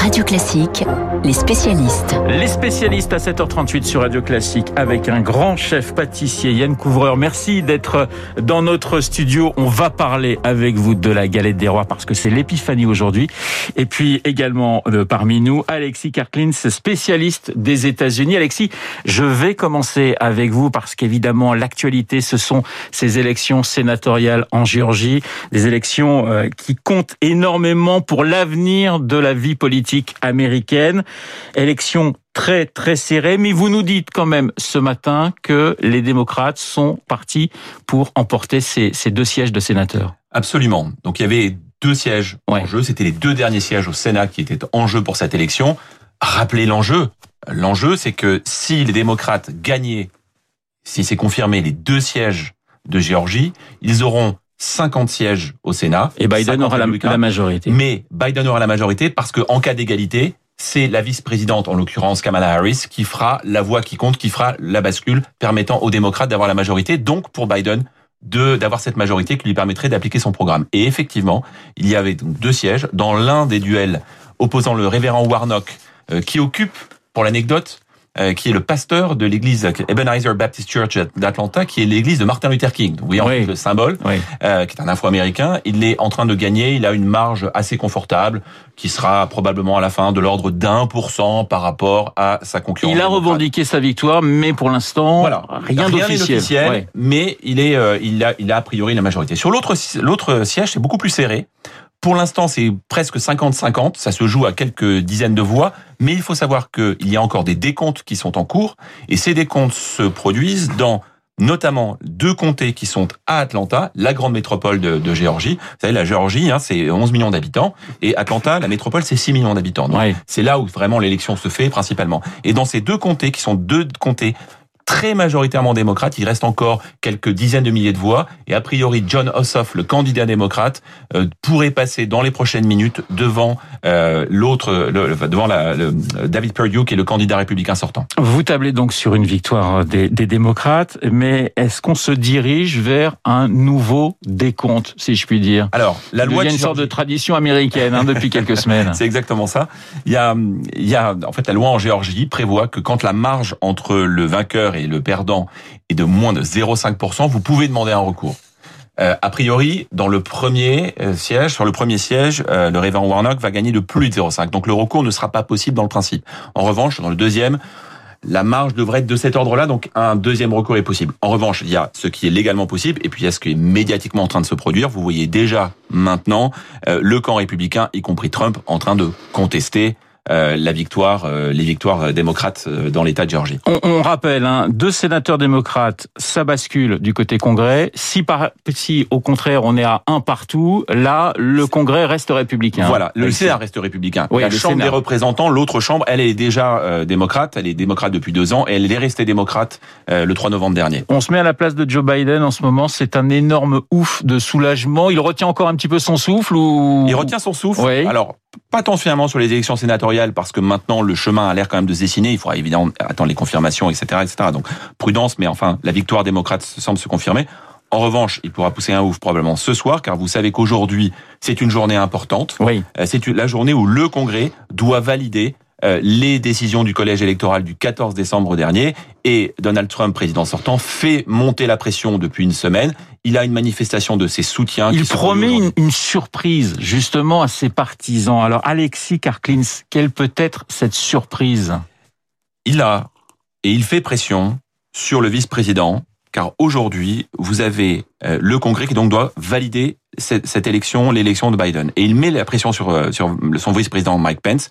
Radio Classique, les spécialistes. Les spécialistes à 7h38 sur Radio Classique avec un grand chef pâtissier, Yann Couvreur. Merci d'être dans notre studio. On va parler avec vous de la galette des rois parce que c'est l'épiphanie aujourd'hui. Et puis également euh, parmi nous, Alexis Karklins, spécialiste des États-Unis. Alexis, je vais commencer avec vous parce qu'évidemment l'actualité, ce sont ces élections sénatoriales en Géorgie, des élections euh, qui comptent énormément pour l'avenir de la vie politique américaine. Élection très très serrée, mais vous nous dites quand même ce matin que les démocrates sont partis pour emporter ces, ces deux sièges de sénateurs. Absolument. Donc il y avait deux sièges en jeu. C'était les deux derniers sièges au Sénat qui étaient en jeu pour cette élection. Rappelez l'enjeu. L'enjeu, c'est que si les démocrates gagnaient, si c'est confirmé, les deux sièges de Géorgie, ils auront 50 sièges au Sénat. Et Biden aura la, la, majorité. Mais Biden aura la majorité parce que en cas d'égalité, c'est la vice-présidente, en l'occurrence Kamala Harris, qui fera la voix qui compte, qui fera la bascule permettant aux démocrates d'avoir la majorité. Donc pour Biden, de d'avoir cette majorité qui lui permettrait d'appliquer son programme. Et effectivement, il y avait donc deux sièges dans l'un des duels opposant le révérend Warnock, euh, qui occupe, pour l'anecdote, euh, qui est le pasteur de l'église Ebenezer Baptist Church d'Atlanta, qui est l'église de Martin Luther King. Vous voyez oui. le symbole, euh, qui est un Afro-américain. Il est en train de gagner. Il a une marge assez confortable, qui sera probablement à la fin de l'ordre d'un pour cent par rapport à sa concurrence. Il a revendiqué sa victoire, mais pour l'instant, voilà. rien, d'officiel. Mais il est, euh, il a, il a a priori la majorité. Sur l'autre, l'autre siège, c'est beaucoup plus serré. Pour l'instant, c'est presque 50-50. Ça se joue à quelques dizaines de voix. Mais il faut savoir qu'il y a encore des décomptes qui sont en cours. Et ces décomptes se produisent dans notamment deux comtés qui sont à Atlanta, la grande métropole de, de Géorgie. Vous savez, la Géorgie, hein, c'est 11 millions d'habitants. Et Atlanta, la métropole, c'est 6 millions d'habitants. Donc, c'est là où vraiment l'élection se fait principalement. Et dans ces deux comtés, qui sont deux comtés très majoritairement démocrate. Il reste encore quelques dizaines de milliers de voix. Et a priori, John Ossoff, le candidat démocrate, euh, pourrait passer dans les prochaines minutes devant euh, l'autre, devant la, le, David Perdue, qui est le candidat républicain sortant. Vous tablez donc sur une victoire des, des démocrates, mais est-ce qu'on se dirige vers un nouveau décompte, si je puis dire? Alors, la loi il y a une sorte de tradition américaine hein, depuis quelques semaines. C'est exactement ça. Il y a, il y a, en fait, la loi en Géorgie prévoit que quand la marge entre le vainqueur et le perdant est de moins de 0,5%, vous pouvez demander un recours. Euh, a priori, dans le premier euh, siège, sur le premier siège, euh, le révérend Warnock va gagner de plus de 0,5. Donc le recours ne sera pas possible dans le principe. En revanche, dans le deuxième, la marge devrait être de cet ordre-là, donc un deuxième recours est possible. En revanche, il y a ce qui est légalement possible, et puis il y a ce qui est médiatiquement en train de se produire. Vous voyez déjà maintenant le camp républicain, y compris Trump, en train de contester la victoire, euh, les victoires démocrates euh, dans l'État de Géorgie. On, on rappelle, hein, deux sénateurs démocrates, ça bascule du côté Congrès. Si, par, si au contraire on est à un partout, là le Congrès reste républicain. Voilà, le Sénat reste républicain. Oui, la Chambre Sénat. des représentants, l'autre chambre, elle est déjà euh, démocrate, elle est démocrate depuis deux ans et elle est restée démocrate euh, le 3 novembre dernier. On se met à la place de Joe Biden en ce moment, c'est un énorme ouf de soulagement. Il retient encore un petit peu son souffle ou Il retient son souffle. Oui. Alors pas tant finalement sur les élections sénatoriales parce que maintenant le chemin a l'air quand même de se dessiner. Il faudra évidemment attendre les confirmations, etc., etc. Donc prudence, mais enfin la victoire démocrate semble se confirmer. En revanche, il pourra pousser un ouf probablement ce soir, car vous savez qu'aujourd'hui c'est une journée importante. Oui. C'est la journée où le Congrès doit valider euh, les décisions du collège électoral du 14 décembre dernier et Donald Trump, président sortant, fait monter la pression depuis une semaine. Il a une manifestation de ses soutiens. Il promet une, une, surprise justement à ses partisans. Alors Alexis Karklins, quelle peut être cette surprise? Il a et il fait pression sur le vice-président car aujourd'hui, vous avez euh, le Congrès qui donc doit valider cette, cette élection, l'élection de Biden. Et il met la pression sur, euh, sur son vice-président Mike Pence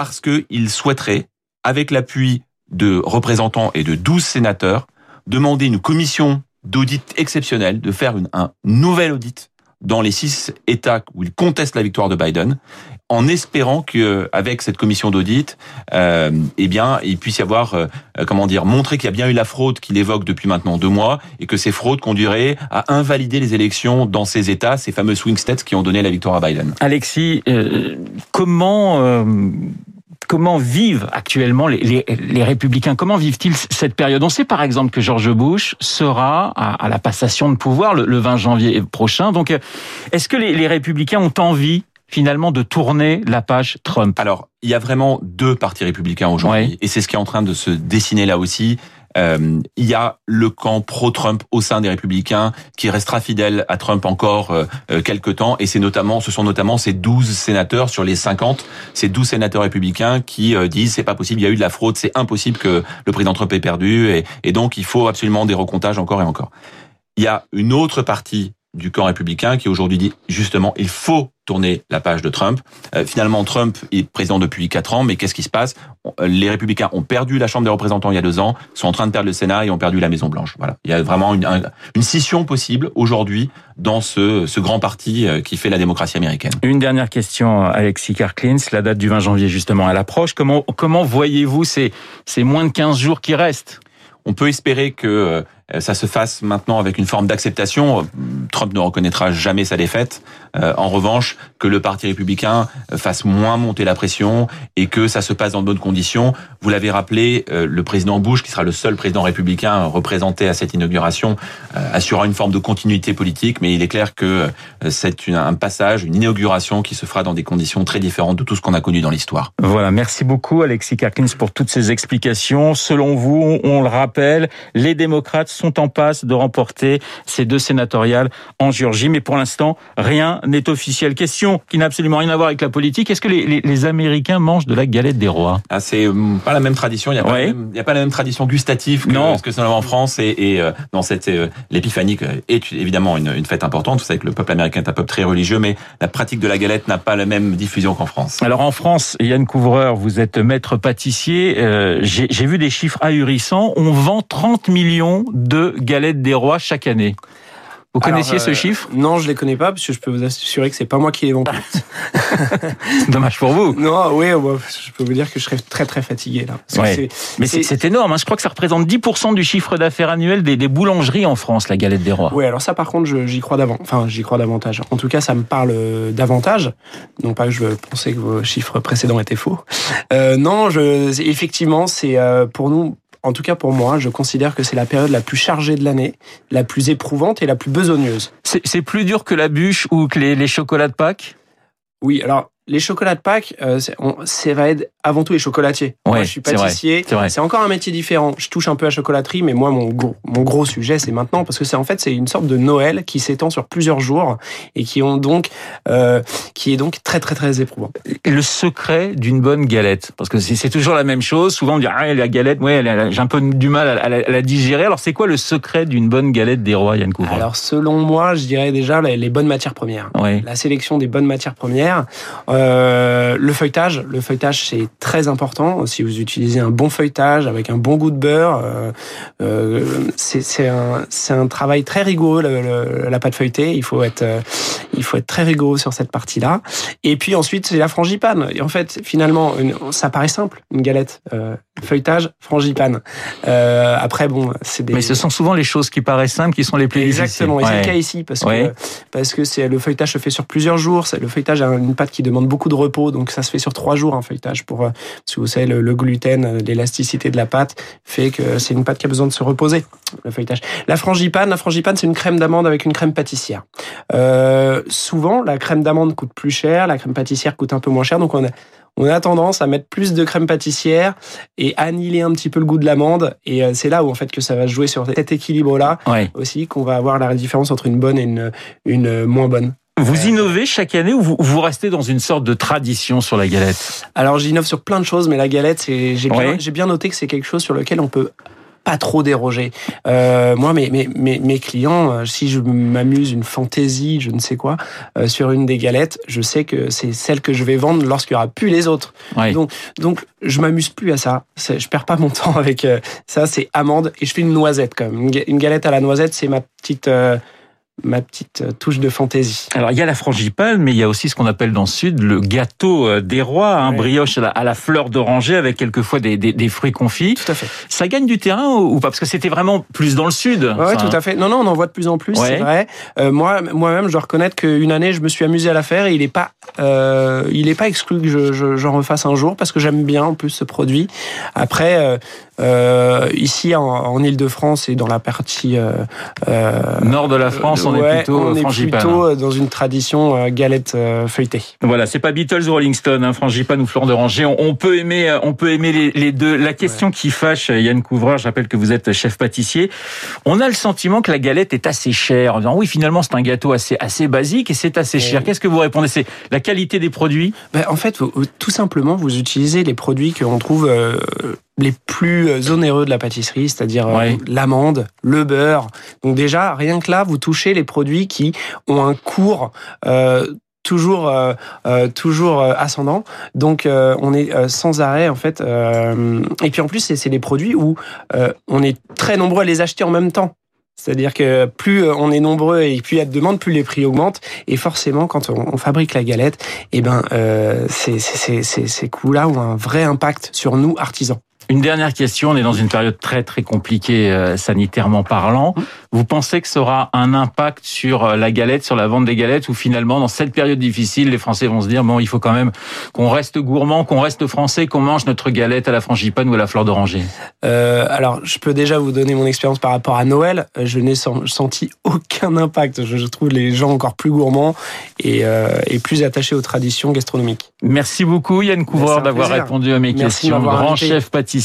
parce qu'il souhaiterait, avec l'appui de représentants et de 12 sénateurs, demander une commission d'audit exceptionnelle, de faire un nouvel audit dans les six États où il conteste la victoire de Biden, en espérant que, avec cette commission d'audit, euh, eh bien, il puisse y avoir, euh, comment dire, montrer qu'il y a bien eu la fraude qu'il évoque depuis maintenant deux mois, et que ces fraudes conduiraient à invalider les élections dans ces États, ces fameux swing states qui ont donné la victoire à Biden. Alexis, euh, comment euh, comment vivent actuellement les, les, les républicains? Comment vivent-ils cette période? On sait par exemple que George Bush sera à, à la passation de pouvoir le, le, 20 janvier prochain. Donc, est-ce que les, les républicains ont envie finalement de tourner la page Trump? Alors, il y a vraiment deux partis républicains aujourd'hui, et c'est ce qui est en train de se dessiner là aussi. Euh, il y a le camp pro-Trump au sein des Républicains qui restera fidèle à Trump encore euh, euh quelques temps, et c'est notamment, ce sont notamment ces 12 sénateurs sur les 50, ces 12 sénateurs républicains qui euh, disent c'est pas possible, il y a eu de la fraude, c'est impossible que le président Trump ait perdu, et, et donc il faut absolument des recomptages encore et encore. Il y a une autre partie du camp républicain qui aujourd'hui dit justement il faut tourner la page de Trump. Euh, finalement, Trump est président depuis quatre ans, mais qu'est-ce qui se passe? Les républicains ont perdu la Chambre des représentants il y a deux ans, sont en train de perdre le Sénat et ont perdu la Maison Blanche. Voilà, il y a vraiment une, une scission possible aujourd'hui dans ce, ce grand parti euh, qui fait la démocratie américaine. Une dernière question, Alexis Karklins. La date du 20 janvier justement elle approche. Comment comment voyez-vous ces ces moins de 15 jours qui restent? On peut espérer que euh, euh, ça se fasse maintenant avec une forme d'acceptation. Trump ne reconnaîtra jamais sa défaite. Euh, en revanche, que le Parti républicain fasse moins monter la pression et que ça se passe dans de bonnes conditions. Vous l'avez rappelé, euh, le président Bush, qui sera le seul président républicain représenté à cette inauguration, assurera une forme de continuité politique, mais il est clair que c'est un passage, une inauguration qui se fera dans des conditions très différentes de tout ce qu'on a connu dans l'histoire. Voilà, merci beaucoup Alexis Karkins pour toutes ces explications. Selon vous, on le rappelle, les démocrates sont en passe de remporter ces deux sénatoriales en Géorgie. Mais pour l'instant, rien n'est officiel. Question qui n'a absolument rien à voir avec la politique. Est-ce que les, les, Américains mangent de la galette des rois? Ah, C'est hum, pas la même tradition. Il n'y a, a, pas la même tradition gustative que non. ce que c'est en France. Et, et euh, dans cette euh, l'épiphanie est évidemment une, une, fête importante. Vous savez que le peuple américain est un peuple très religieux, mais la pratique de la galette n'a pas la même diffusion qu'en France. Alors en France, Yann Couvreur, vous êtes maître pâtissier. Euh, J'ai vu des chiffres ahurissants. On vend 30 millions de de galettes des rois chaque année. Vous connaissiez ce euh, chiffre? Non, je les connais pas parce que je peux vous assurer que c'est pas moi qui les vends Dommage pour vous. Non, oui, je peux vous dire que je serais très très fatigué là. Mais c'est énorme. Hein. Je crois que ça représente 10% du chiffre d'affaires annuel des, boulangeries en France, la galette des rois. Oui, alors ça, par contre, j'y crois davantage. Enfin, j'y crois davantage. En tout cas, ça me parle davantage. Non pas que je pensais que vos chiffres précédents étaient faux. Euh, non, je, effectivement, c'est euh, pour nous en tout cas pour moi, je considère que c'est la période la plus chargée de l'année, la plus éprouvante et la plus besogneuse. C'est plus dur que la bûche ou que les, les chocolats de Pâques? Oui, alors les chocolats de Pâques, euh, ça va être avant tout les chocolatiers. moi, je suis pâtissier. C'est encore un métier différent. Je touche un peu à chocolaterie, mais moi, mon gros, mon gros sujet, c'est maintenant parce que c'est en fait c'est une sorte de Noël qui s'étend sur plusieurs jours et qui ont donc euh, qui est donc très très très éprouvant. Le secret d'une bonne galette, parce que c'est toujours la même chose. Souvent on dit ah la galette, ouais, j'ai un peu du mal à, la, digérer. Alors c'est quoi le secret d'une bonne galette des rois, Yann Couvreur? Alors selon moi, je dirais déjà les, bonnes matières premières. La sélection des bonnes matières premières. Euh, le feuilletage, le feuilletage c'est très important. Si vous utilisez un bon feuilletage avec un bon goût de beurre, euh, euh c'est un, un travail très rigoureux la pâte feuilletée. Il faut être euh, il faut être très rigoureux sur cette partie-là. Et puis ensuite c'est la frangipane. Et en fait finalement ça paraît simple une galette euh, feuilletage frangipane. Euh, après bon c'est des. Mais ce sont souvent les choses qui paraissent simples qui sont les plus exactement. Et c'est le cas ici parce que parce que c'est le feuilletage se fait sur plusieurs jours. Le feuilletage a une pâte qui demande beaucoup de repos, donc ça se fait sur trois jours un feuilletage pour, euh, parce que vous savez, le, gluten, euh, l'élasticité de la pâte fait que c'est une pâte qui a besoin de se reposer, le feuilletage. La frangipane, la frangipane, c'est une crème d'amande avec une crème pâtissière. Euh, souvent, la crème d'amande coûte plus cher, la crème pâtissière coûte un peu moins cher, donc on a, on a tendance à mettre plus de crème pâtissière et annihiler un petit peu le goût de l'amande. Et c'est là où en fait que ça va jouer sur cet équilibre-là aussi qu'on va avoir la différence entre une bonne et une, une moins bonne. Vous innovez chaque année ou vous, restez dans une sorte de tradition sur la galette? Alors j'innove sur plein de choses, mais la galette, j'ai bien, bien noté que c'est quelque chose sur lequel on peut pas trop déroger. Euh, moi, mes, mes, mes, clients, euh, si je m'amuse une fantaisie, je ne sais quoi, euh, sur une des galettes, je sais que c'est celle que je vais vendre lorsqu'il y aura plus les autres. Donc, donc, je m'amuse plus à ça. Je perds pas mon temps avec ça. C'est amande et je fais une noisette quand même. Une galette à la noisette, c'est ma petite ma petite euh, touche de fantaisie. Alors il y a la frangipane, mais il y a aussi ce qu'on appelle dans le sud le gâteau euh, des rois, un hein, brioche à la, fleur d'oranger avec quelquefois des, des, des, fruits confits. Tout à fait. Ça gagne du terrain ou pas? Parce que c'était vraiment plus dans le sud. Oui, tout à fait. Non, non, on en voit de plus en plus, c'est vrai. Euh, moi, moi-même, je dois reconnaître qu'une année, je me suis amusé à la faire et il n'est pas, euh, il est pas exclu que j'en je, refasse un jour parce que j'aime bien en plus ce produit. Après, Euh, ici, en, en Ile-de-France et dans la partie euh, euh, nord de la France, on ouais, est plutôt on est frangipane. plutôt dans une tradition euh, galette euh, feuilletée. Voilà, c'est pas Beatles ou Rolling Stone, hein, frangipane ou fleur d'oranger. On, on peut aimer, euh, on peut aimer les, les deux. La question qui fâche, Yann Couvreur, je rappelle que vous êtes chef pâtissier. On a le sentiment que la galette est assez chère. En disant, oui, finalement, c'est un gâteau assez assez basique et c'est assez cher. Qu'est-ce que vous répondez? C'est la qualité des produits? Ben, en fait, tout simplement, vous utilisez les produits que l'on trouve euh, les plus euh, onéreux de la pâtisserie, c'est-à-dire euh, Ouais. l'amande, le beurre. Donc déjà, rien que là, vous touchez les produits qui ont un cours euh, toujours euh, euh, toujours ascendant. Donc euh, on est sans arrêt en fait. et puis en plus, c'est des produits où on est très nombreux à les acheter en même temps. C'est-à-dire que plus on est nombreux et plus il y a de demande, plus les prix augmentent. Et forcément, quand on, fabrique la galette, eh ben, ces coûts-là ont un vrai impact sur nous, artisans. Une dernière question. On est dans une période très très compliquée euh, sanitairement parlant. Vous pensez que ça aura un impact sur euh, la galette, sur la vente des galettes, ou finalement dans cette période difficile, les Français vont se dire bon, il faut quand même qu'on reste gourmand, qu'on reste français, qu'on mange notre galette à la frangipane ou à la fleur d'oranger? Euh, alors, je peux déjà vous donner mon expérience par rapport à Noël. Je n'ai sen- senti aucun impact. Je, trouve les gens encore plus gourmands et, euh, et plus attachés aux traditions gastronomiques. Merci beaucoup Yann Couvreur d'avoir répondu à mes Merci questions. Grand invité. chef pâtissier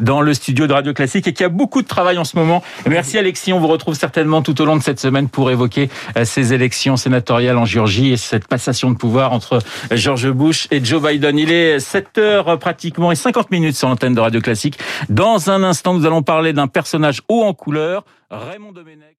dans le studio de Radio Classique et qui a beaucoup de travail en ce moment. Merci Alexis, on vous retrouve certainement tout au long de cette semaine pour évoquer euh, ces élections sénatoriales en Géorgie et cette passation de pouvoir entre George Bush et Joe Biden. Il est 7 heures pratiquement et 50 minutes sur l'antenne de Radio Classique. Dans un instant, nous allons parler d'un personnage haut en couleur, Raymond Domenech.